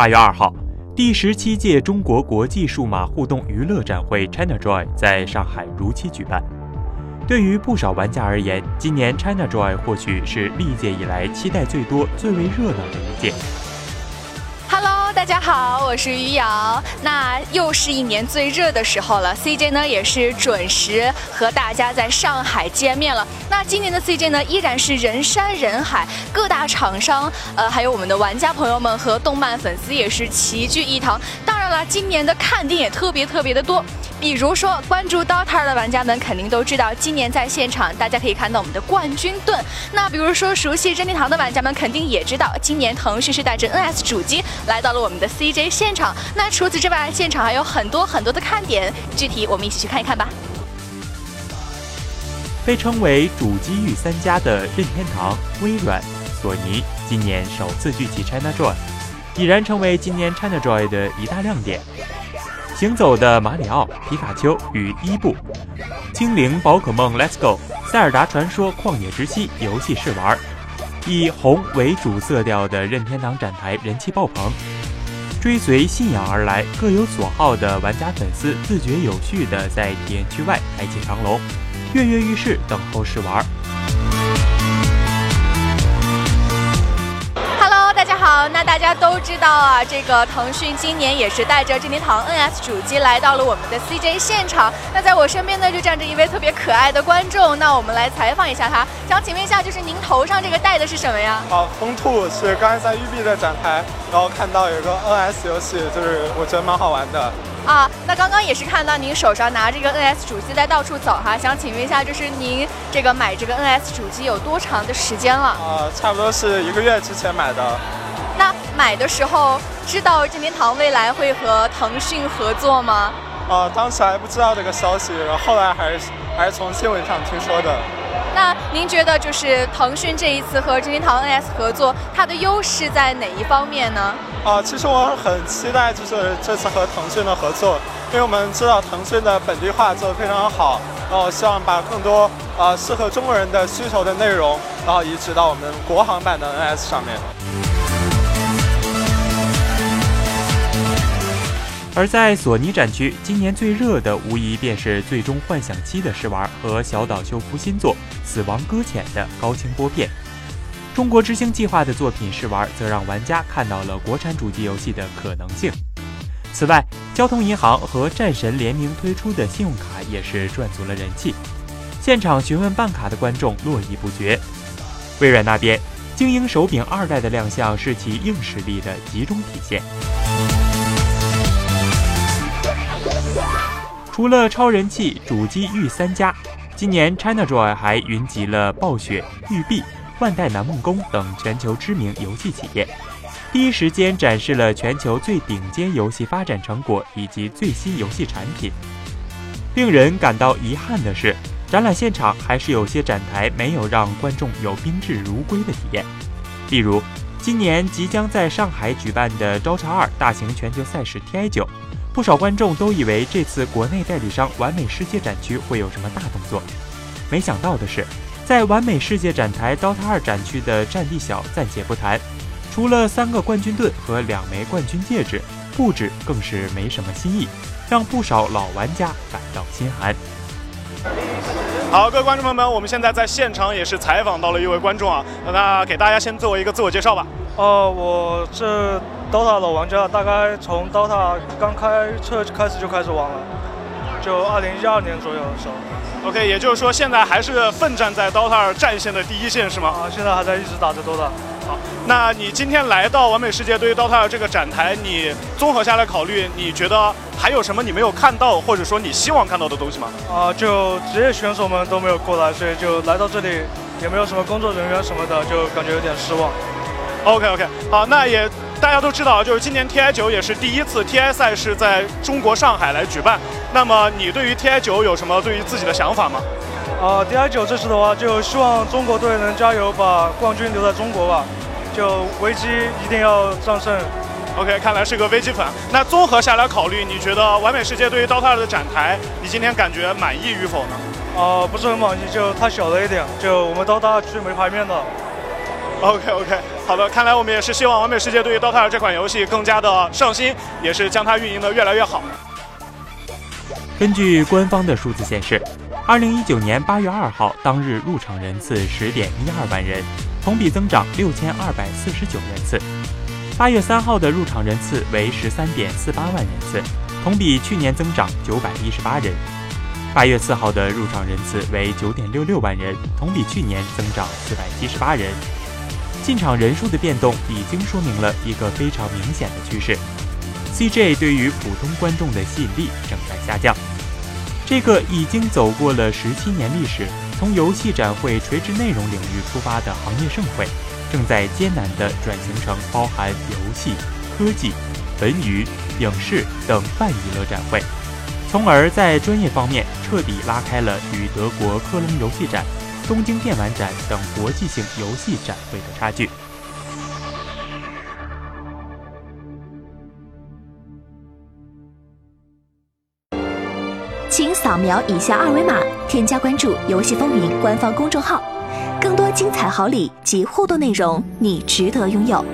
八月二号，第十七届中国国际数码互动娱乐展会 ChinaJoy 在上海如期举办。对于不少玩家而言，今年 ChinaJoy 或许是历届以来期待最多、最为热闹的一届。大家好，我是于瑶。那又是一年最热的时候了，CJ 呢也是准时和大家在上海见面了。那今年的 CJ 呢依然是人山人海，各大厂商，呃，还有我们的玩家朋友们和动漫粉丝也是齐聚一堂。当了，今年的看点也特别特别的多。比如说，关注 DOTA 的玩家们肯定都知道，今年在现场大家可以看到我们的冠军盾。那比如说，熟悉任天堂的玩家们肯定也知道，今年腾讯是带着 NS 主机来到了我们的 CJ 现场。那除此之外，现场还有很多很多的看点，具体我们一起去看一看吧。被称为主机域三家的任天堂、微软、索尼，今年首次聚齐 ChinaJoy，已然成为今年 ChinaJoy 的一大亮点。行走的马里奥、皮卡丘与伊布，精灵宝可梦 Let's Go、塞尔达传说旷野之息游戏试玩，以红为主色调的任天堂展台人气爆棚，追随信仰而来，各有所好的玩家粉丝自觉有序地在体验区外排起长龙，跃跃欲试等候试玩。家都知道啊，这个腾讯今年也是带着任天堂 NS 主机来到了我们的 CJ 现场。那在我身边呢，就站着一位特别可爱的观众。那我们来采访一下他，想请问一下，就是您头上这个戴的是什么呀？好，风兔是刚才在育碧的展台，然后看到有个 NS 游戏，就是我觉得蛮好玩的。啊，那刚刚也是看到您手上拿着一个 NS 主机在到处走哈，想请问一下，就是您这个买这个 NS 主机有多长的时间了？啊，差不多是一个月之前买的。那买的时候知道任天堂未来会和腾讯合作吗？啊，当时还不知道这个消息，然后后来还是还是从新闻上听说的。那您觉得就是腾讯这一次和任天堂 NS 合作，它的优势在哪一方面呢？啊，其实我很期待就是这次和腾讯的合作，因为我们知道腾讯的本地化做得非常好，然后希望把更多啊适合中国人的需求的内容，然后移植到我们国行版的 NS 上面。而在索尼展区，今年最热的无疑便是《最终幻想七》的试玩和小岛秀夫新作《死亡搁浅》的高清播片。中国之星计划的作品试玩，则让玩家看到了国产主机游戏的可能性。此外，交通银行和战神联名推出的信用卡也是赚足了人气，现场询问办卡的观众络绎不绝。微软那边，精英手柄二代的亮相是其硬实力的集中体现。除了超人气主机域三家，今年 ChinaJoy 还云集了暴雪、育碧、万代南梦宫等全球知名游戏企业，第一时间展示了全球最顶尖游戏发展成果以及最新游戏产品。令人感到遗憾的是，展览现场还是有些展台没有让观众有宾至如归的体验，例如今年即将在上海举办的《招茶二》大型全球赛事 TI 九。不少观众都以为这次国内代理商完美世界展区会有什么大动作，没想到的是，在完美世界展台 DOTA 二展区的占地小暂且不谈，除了三个冠军盾和两枚冠军戒指，布置更是没什么新意，让不少老玩家感到心寒。好，各位观众朋友们，我们现在在现场也是采访到了一位观众啊，那给大家先做一个自我介绍吧。哦，我是。DOTA 老玩家大概从 DOTA 刚开车开始就开始玩了，就二零一二年左右的时候。OK，也就是说现在还是奋战在 DOTA 二战线的第一线是吗？啊，现在还在一直打着 DOTA。好，那你今天来到完美世界，对于 DOTA 二这个展台，你综合下来考虑，你觉得还有什么你没有看到，或者说你希望看到的东西吗？啊，就职业选手们都没有过来，所以就来到这里也没有什么工作人员什么的，就感觉有点失望。OK OK，好，那也。大家都知道，就是今年 TI 九也是第一次 TI 赛事在中国上海来举办。那么你对于 TI 九有什么对于自己的想法吗？啊，TI 九这次的话，就希望中国队能加油，把冠军留在中国吧。就危机一定要战胜。OK，看来是个危机粉。那综合下来考虑，你觉得完美世界对于 DOTA 的展台，你今天感觉满意与否呢？啊，不是很满意，就太小了一点，就我们 DOTA 区没排面的。OK OK，好的，看来我们也是希望《完美世界》对于 DOTA 这款游戏更加的上心，也是将它运营的越来越好。根据官方的数字显示，二零一九年八月二号当日入场人次十点一二万人，同比增长六千二百四十九人次。八月三号的入场人次为十三点四八万人次，同比去年增长九百一十八人。八月四号的入场人次为九点六六万人，同比去年增长四百七十八人。进场人数的变动已经说明了一个非常明显的趋势：CJ 对于普通观众的吸引力正在下降。这个已经走过了十七年历史，从游戏展会垂直内容领域出发的行业盛会。正在艰难地转型成包含游戏、科技、文娱、影视等泛娱乐展会，从而在专业方面彻底拉开了与德国科隆游戏展、东京电玩展等国际性游戏展会的差距。请扫描以下二维码，添加关注“游戏风云”官方公众号。更多精彩好礼及互动内容，你值得拥有。